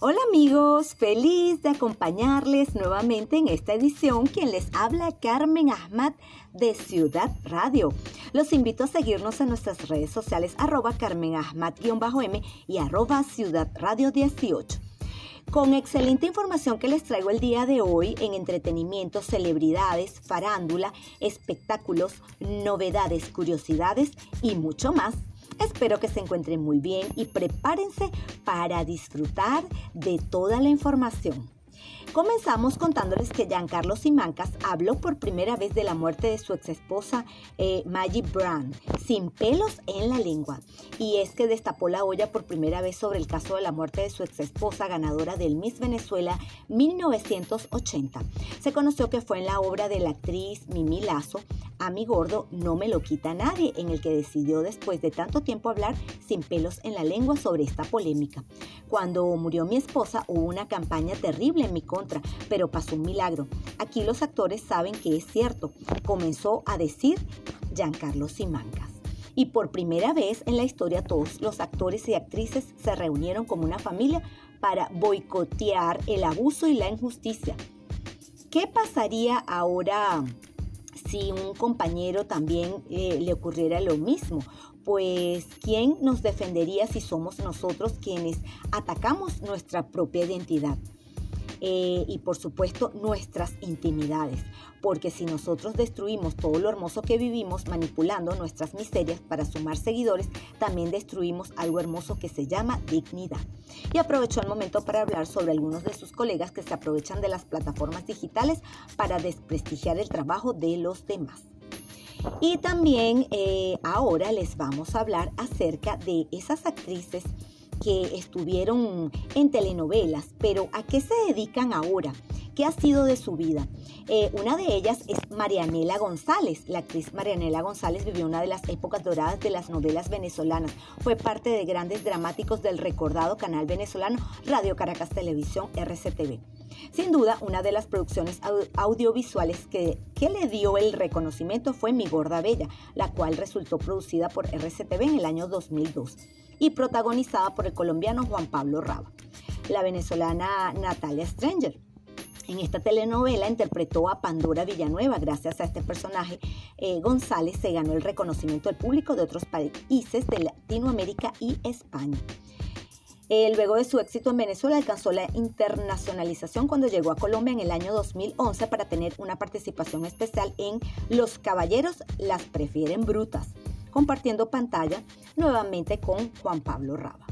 Hola amigos, feliz de acompañarles nuevamente en esta edición. Quien les habla, Carmen Ahmad de Ciudad Radio. Los invito a seguirnos en nuestras redes sociales arroba Carmen Ahmad-M y arroba Ciudad Radio 18 con excelente información que les traigo el día de hoy en entretenimiento, celebridades, farándula, espectáculos, novedades, curiosidades y mucho más. Espero que se encuentren muy bien y prepárense para disfrutar de toda la información. Comenzamos contándoles que Giancarlo Simancas habló por primera vez de la muerte de su exesposa eh, Maggie Brown, sin pelos en la lengua. Y es que destapó la olla por primera vez sobre el caso de la muerte de su exesposa ganadora del Miss Venezuela 1980. Se conoció que fue en la obra de la actriz Mimi Lazo, a mi gordo no me lo quita nadie, en el que decidió después de tanto tiempo hablar sin pelos en la lengua sobre esta polémica. Cuando murió mi esposa hubo una campaña terrible en mi contra, pero pasó un milagro. Aquí los actores saben que es cierto, comenzó a decir Giancarlo Simancas. Y por primera vez en la historia todos los actores y actrices se reunieron como una familia para boicotear el abuso y la injusticia. ¿Qué pasaría ahora si un compañero también eh, le ocurriera lo mismo. Pues, ¿quién nos defendería si somos nosotros quienes atacamos nuestra propia identidad? Eh, y por supuesto nuestras intimidades, porque si nosotros destruimos todo lo hermoso que vivimos manipulando nuestras miserias para sumar seguidores, también destruimos algo hermoso que se llama dignidad. Y aprovechó el momento para hablar sobre algunos de sus colegas que se aprovechan de las plataformas digitales para desprestigiar el trabajo de los demás. Y también eh, ahora les vamos a hablar acerca de esas actrices que estuvieron en telenovelas, pero ¿a qué se dedican ahora? ¿Qué ha sido de su vida? Eh, una de ellas es Marianela González. La actriz Marianela González vivió una de las épocas doradas de las novelas venezolanas. Fue parte de grandes dramáticos del recordado canal venezolano Radio Caracas Televisión RCTV. Sin duda, una de las producciones audiovisuales que, que, le dio el reconocimiento fue Mi Gorda Bella, la cual resultó producida por RCTV en el año 2002 y protagonizada por el colombiano Juan Pablo Raba. La venezolana Natalia Stranger. En esta telenovela interpretó a Pandora Villanueva. Gracias a este personaje, eh, González se ganó el reconocimiento del público de otros países de Latinoamérica y España. Eh, luego de su éxito en Venezuela alcanzó la internacionalización cuando llegó a Colombia en el año 2011 para tener una participación especial en Los Caballeros las prefieren brutas compartiendo pantalla nuevamente con Juan Pablo Raba.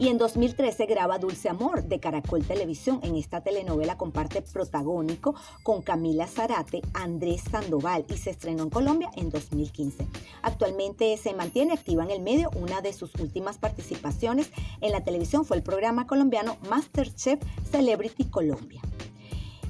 Y en 2013 graba Dulce Amor de Caracol Televisión. En esta telenovela comparte protagónico con Camila Zarate, Andrés Sandoval y se estrenó en Colombia en 2015. Actualmente se mantiene activa en el medio. Una de sus últimas participaciones en la televisión fue el programa colombiano Masterchef Celebrity Colombia.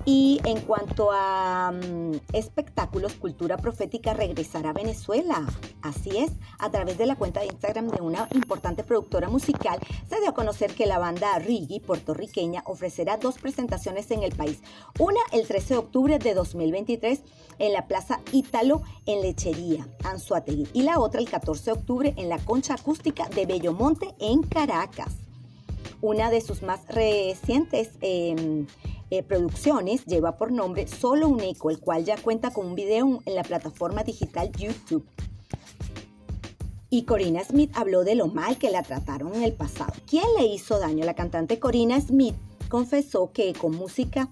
Y en cuanto a mm, espectáculos, Cultura Profética regresará a Venezuela. Así es, a través de la cuenta de Instagram de una importante productora musical, se dio a conocer que la banda Rigi, puertorriqueña, ofrecerá dos presentaciones en el país. Una el 13 de octubre de 2023 en la Plaza Ítalo en Lechería, Anzuategui. Y la otra el 14 de octubre en la Concha Acústica de Bellomonte en Caracas. Una de sus más recientes... Em, eh, producciones lleva por nombre Solo un Eco, el cual ya cuenta con un video en la plataforma digital YouTube. Y Corina Smith habló de lo mal que la trataron en el pasado. ¿Quién le hizo daño? La cantante Corina Smith confesó que con música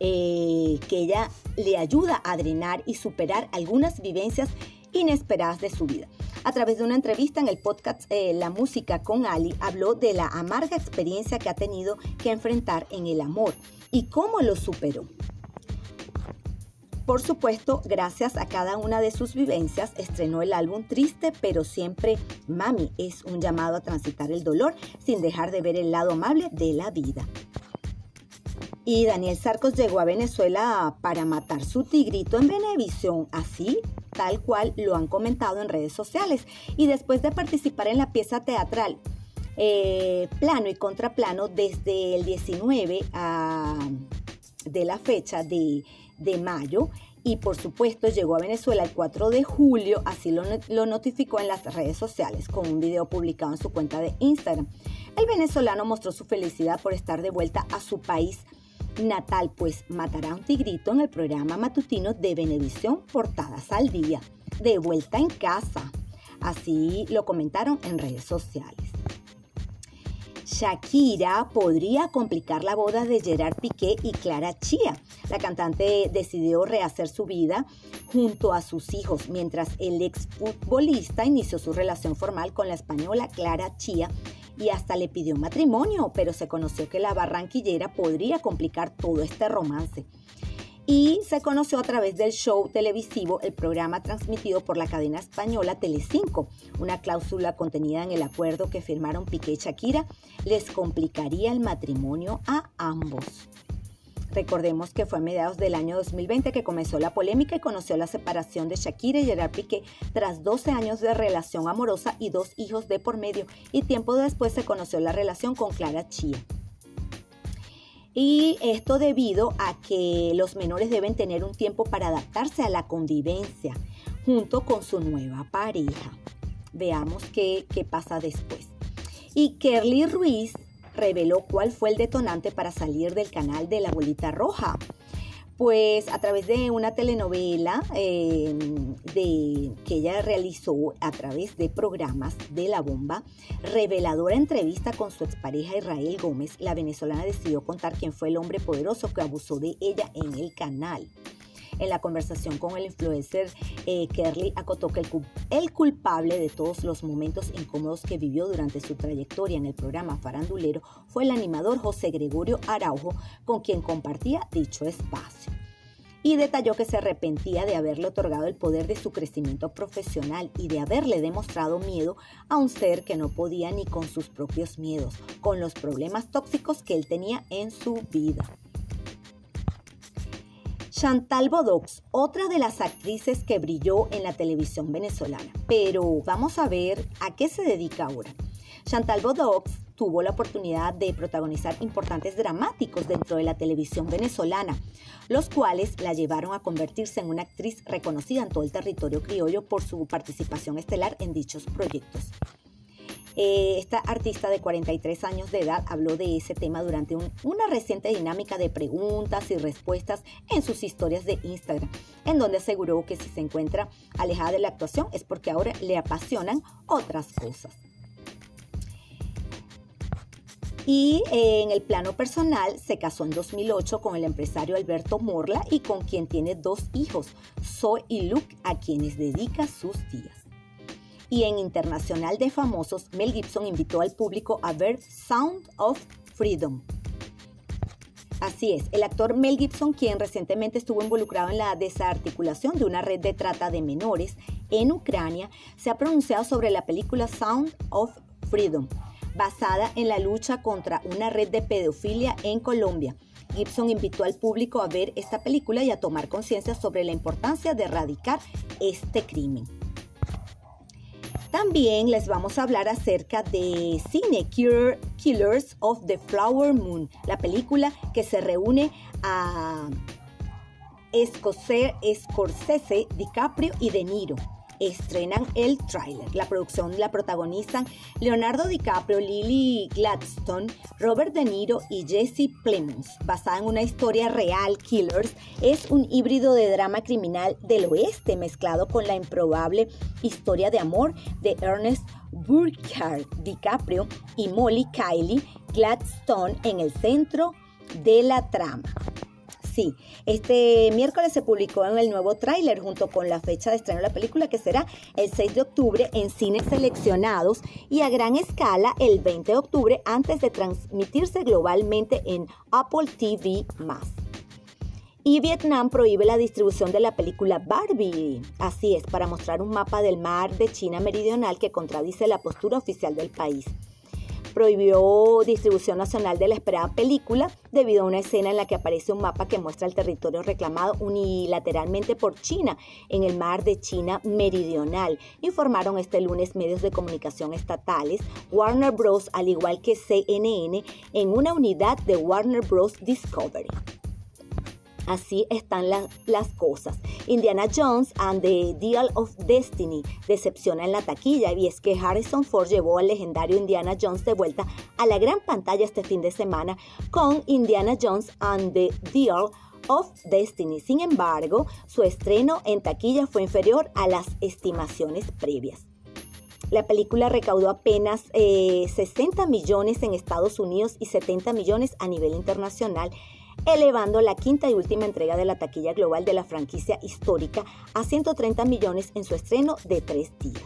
eh, que ella le ayuda a drenar y superar algunas vivencias inesperadas de su vida. A través de una entrevista en el podcast eh, La Música con Ali, habló de la amarga experiencia que ha tenido que enfrentar en el amor y cómo lo superó. Por supuesto, gracias a cada una de sus vivencias, estrenó el álbum Triste, pero siempre Mami es un llamado a transitar el dolor sin dejar de ver el lado amable de la vida. Y Daniel Sarcos llegó a Venezuela para matar su tigrito en Venevisión, así tal cual lo han comentado en redes sociales. Y después de participar en la pieza teatral eh, Plano y Contraplano desde el 19 de la fecha de, mayo, y por supuesto llegó a Venezuela el 4 de julio, así lo, lo, notificó en las redes sociales con un video publicado en su cuenta de Instagram. El venezolano mostró su felicidad por estar de vuelta a su país natal, pues matará a un tigrito en el programa matutino de Venevisión Portadas al Día, de vuelta en casa. Así lo comentaron en redes sociales. Shakira podría complicar la boda de Gerard Piqué y Clara Chía. La cantante decidió rehacer su vida junto a sus hijos, mientras el exfutbolista inició su relación formal con la española Clara Chía y hasta le pidió matrimonio, pero se conoció que la barranquillera podría complicar todo este romance y se conoció a través del show televisivo, el programa transmitido por la cadena española Telecinco. Una cláusula contenida en el acuerdo que firmaron Piqué y Shakira les complicaría el matrimonio a ambos. Recordemos que fue a mediados del año 2020 que comenzó la polémica y conoció la separación de Shakira y Gerard Piqué tras 12 años de relación amorosa y dos hijos de por medio, y tiempo después se conoció la relación con Clara Chía. Y esto debido a que los menores deben tener un tiempo para adaptarse a la convivencia junto con su nueva pareja. Veamos qué, qué pasa después. Y Kerly Ruiz reveló cuál fue el detonante para salir del canal de la bolita roja pues a través de una telenovela em, de, que ella realizó a través de programas de La Bomba, reveladora entrevista con su expareja Israel Gómez, la venezolana decidió contar quién fue el hombre poderoso que abusó de ella en el canal. En la conversación con el influencer, eh, Kerly acotó que el, el, culpable de todos los momentos incómodos que vivió durante su trayectoria en el programa farandulero fue el animador José Gregorio Araujo, con quien compartía dicho espacio y detalló que se arrepentía de haberle otorgado el poder de su crecimiento profesional y de haberle demostrado miedo a un ser que no podía ni con sus propios miedos, con los problemas tóxicos que él tenía en su vida. Chantal Bodox, otra de las actrices que brilló en la televisión venezolana. Pero vamos a ver a qué se dedica ahora. Chantal Bodox tuvo la oportunidad de protagonizar importantes dramáticos dentro de la televisión venezolana, los cuales la llevaron a convertirse en una actriz reconocida en todo el territorio criollo por su participación estelar en dichos proyectos. Eh, esta artista de 43 años de edad habló de ese tema durante una reciente dinámica de preguntas y respuestas en sus historias de Instagram, en donde aseguró que si se encuentra alejada de la actuación es porque ahora le apasionan otras cosas. Y eh, en el plano personal se casó en 2008 con el empresario Alberto Morla y con quien tiene dos hijos, Zoe y Luke, a quienes dedica sus días y en Internacional de Famosos, Mel Gibson invitó al público a ver Sound of Freedom. Así es, el actor Mel Gibson, quien recientemente estuvo involucrado en la desarticulación de una red de trata de menores en Ucrania, se ha pronunciado sobre la película Sound of Freedom, basada en la lucha contra una red de pedofilia en Colombia. Gibson invitó al público a ver esta película y a tomar conciencia sobre la importancia de erradicar este crimen. También les vamos a hablar acerca de Cine Killers of the Flower Moon, la película que se reúne a Scorsese, DiCaprio y De Niro estrenan el tráiler. La producción la protagonizan Leonardo DiCaprio, Lily Gladstone, Robert De Niro y Jesse Plemons. Basada en una historia real, Killers es un híbrido de drama criminal del oeste mezclado con la improbable historia de amor de Ernest Burkhardt DiCaprio y Molly Kylie Gladstone en el centro de la trama. Sí, este miércoles se publicó en el nuevo tráiler junto con la fecha de estreno de la película que será el 6 de octubre en cines seleccionados y a gran escala el 20 de octubre antes de transmitirse globalmente en Apple TV+. Y Vietnam prohíbe la distribución de la película Barbie. Así es, para mostrar un mapa del mar de China meridional que contradice la postura oficial del país prohibió distribución nacional de la esperada película debido a una escena en la que aparece un mapa que muestra el territorio reclamado unilateralmente por China en el mar de China meridional, informaron este lunes medios de comunicación estatales, Warner Bros. al igual que CNN en una unidad de Warner Bros. Discovery. Así están las cosas. Indiana Jones and the Deal of Destiny decepciona en la taquilla y es que Harrison Ford llevó al legendario Indiana Jones de vuelta a la gran pantalla este fin de semana con Indiana Jones and the Deal of Destiny. Sin embargo, su estreno en taquilla fue inferior a las estimaciones previas. La película recaudó apenas 60 eh, millones en Estados Unidos y 70 millones a nivel internacional elevando la quinta y última entrega de la taquilla global de la franquicia histórica a 130 millones en su estreno de tres días.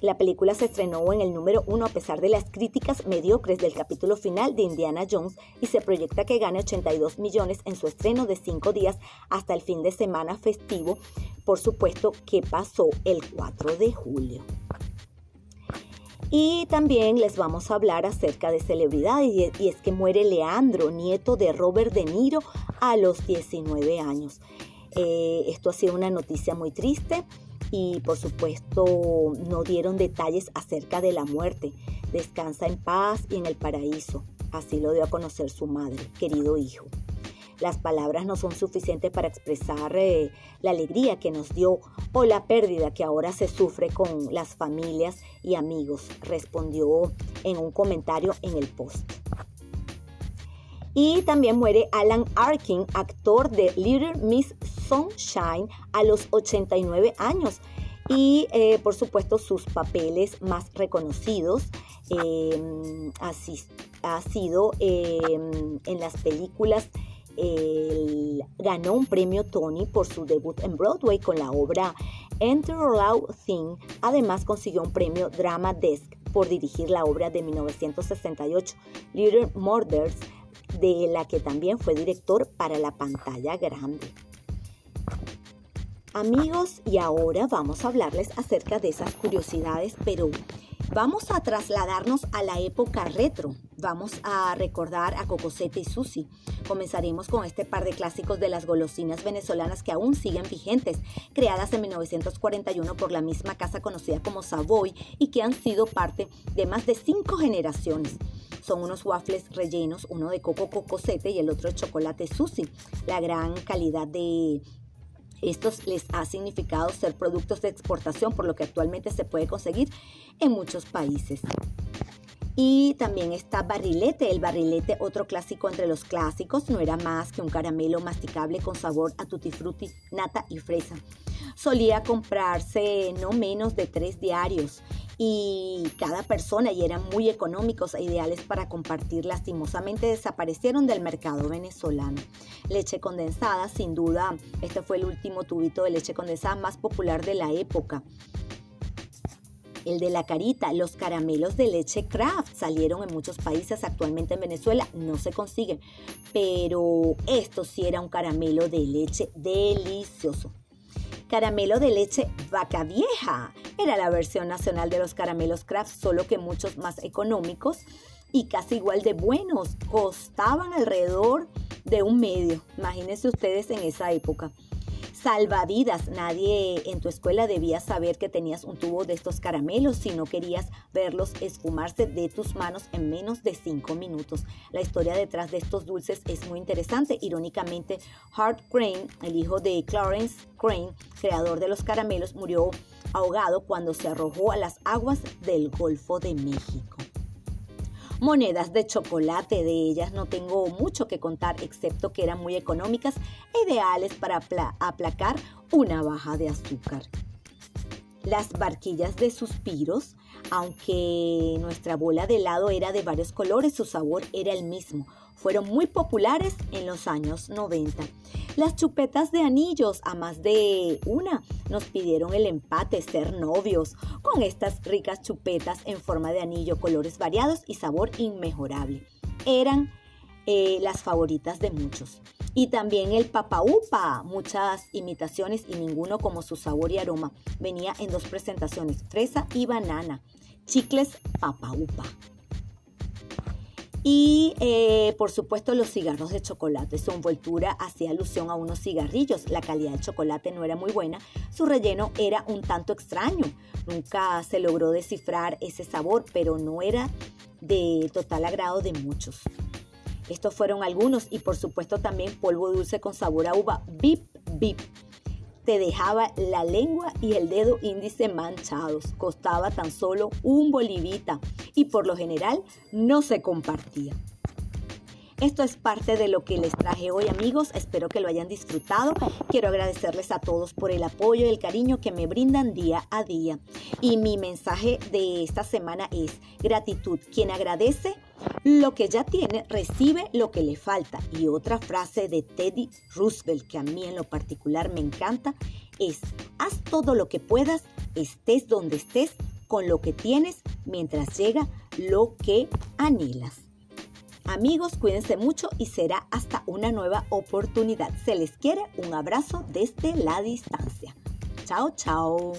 La película se estrenó en el número uno a pesar de las críticas mediocres del capítulo final de Indiana Jones y se proyecta que gane 82 millones en su estreno de cinco días hasta el fin de semana festivo, por supuesto que pasó el 4 de julio. Y también les vamos a hablar acerca de celebridades y es que muere Leandro, nieto de Robert De Niro, a los 19 años. Eh, esto ha sido una noticia muy triste y por supuesto no dieron detalles acerca de la muerte. Descansa en paz y en el paraíso. Así lo dio a conocer su madre, querido hijo. Las palabras no son suficientes para expresar eh, la alegría que nos dio o la pérdida que ahora se sufre con las familias y amigos, respondió en un comentario en el post. Y también muere Alan Arkin, actor de Little Miss Sunshine, a los 89 años. Y eh, por supuesto sus papeles más reconocidos eh, ha sido en las películas ganó un premio Tony por su debut en Broadway con la obra Enter Loud Thing. Además consiguió un premio Drama Desk por dirigir la obra de 1968 Little Murders, de la que también fue director para la pantalla grande. Amigos, y ahora vamos a hablarles acerca de esas curiosidades, pero Vamos a trasladarnos a la época retro. Vamos a recordar a Cocosete y Susi. Comenzaremos con este par de clásicos de las golosinas venezolanas que aún siguen vigentes, creadas en 1941 por la misma casa conocida como Savoy y que han sido parte de más de cinco generaciones. Son unos waffles rellenos, uno de coco cocosete y el otro de chocolate Susi. La gran calidad de esto les ha significado ser productos de exportación, por lo que actualmente se puede conseguir en muchos países. Y también está barrilete. El barrilete, otro clásico entre los clásicos, no era más que un caramelo masticable con sabor a tutti frutti, nata y fresa. Solía comprarse no menos de tres diarios y cada persona y eran muy económicos e ideales para compartir. Lastimosamente desaparecieron del mercado venezolano. Leche condensada, sin duda, este fue el último tubito de leche condensada más popular de la época. El de la carita, los caramelos de leche Kraft salieron en muchos países, actualmente en Venezuela no se consiguen, pero esto sí era un caramelo de leche delicioso. Caramelo de leche vaca vieja. Era la versión nacional de los caramelos Kraft, solo que muchos más económicos y casi igual de buenos. Costaban alrededor de un medio. Imagínense ustedes en esa época salvavidas. Nadie en tu escuela debía saber que tenías un tubo de estos caramelos si no querías verlos esfumarse de tus manos en menos de cinco minutos. La historia detrás de estos dulces es muy interesante. Irónicamente, Hart Crane, el hijo de Clarence Crane, creador de los caramelos, murió ahogado cuando se arrojó a las aguas del Golfo de México monedas de chocolate. De ellas no tengo mucho que contar, excepto que eran muy económicas e ideales para aplacar una baja de azúcar. Las barquillas de suspiros, aunque nuestra bola de helado era de varios colores, su sabor era el mismo. Fueron muy populares en los años 90. Las chupetas de anillos, a más de una, nos pidieron el empate, ser novios, con estas ricas chupetas en forma de anillo, colores variados y sabor inmejorable. Eran eh, las favoritas de muchos. Y también el papaupa, muchas imitaciones y ninguno como su sabor y aroma. Venía en dos presentaciones, fresa y banana. Chicles papaupa. Y eh, por supuesto los cigarros de chocolate. Su envoltura hacía alusión a unos cigarrillos. La calidad del chocolate no era muy buena. Su relleno era un tanto extraño. Nunca se logró descifrar ese sabor, pero no era de total agrado de muchos. Estos fueron algunos y por supuesto también polvo dulce con sabor a uva. Bip, bip. Te dejaba la lengua y el dedo índice manchados. Costaba tan solo un bolivita y por lo general no se compartía. Esto es parte de lo que les traje hoy amigos, espero que lo hayan disfrutado. Quiero agradecerles a todos por el apoyo y el cariño que me brindan día a día. Y mi mensaje de esta semana es gratitud. Quien agradece lo que ya tiene, recibe lo que le falta. Y otra frase de Teddy Roosevelt que a mí en lo particular me encanta es, haz todo lo que puedas, estés donde estés, con lo que tienes, mientras llega lo que anhelas. Amigos, cuídense mucho y será hasta una nueva oportunidad. Se les quiere un abrazo desde la distancia. Chao, chao.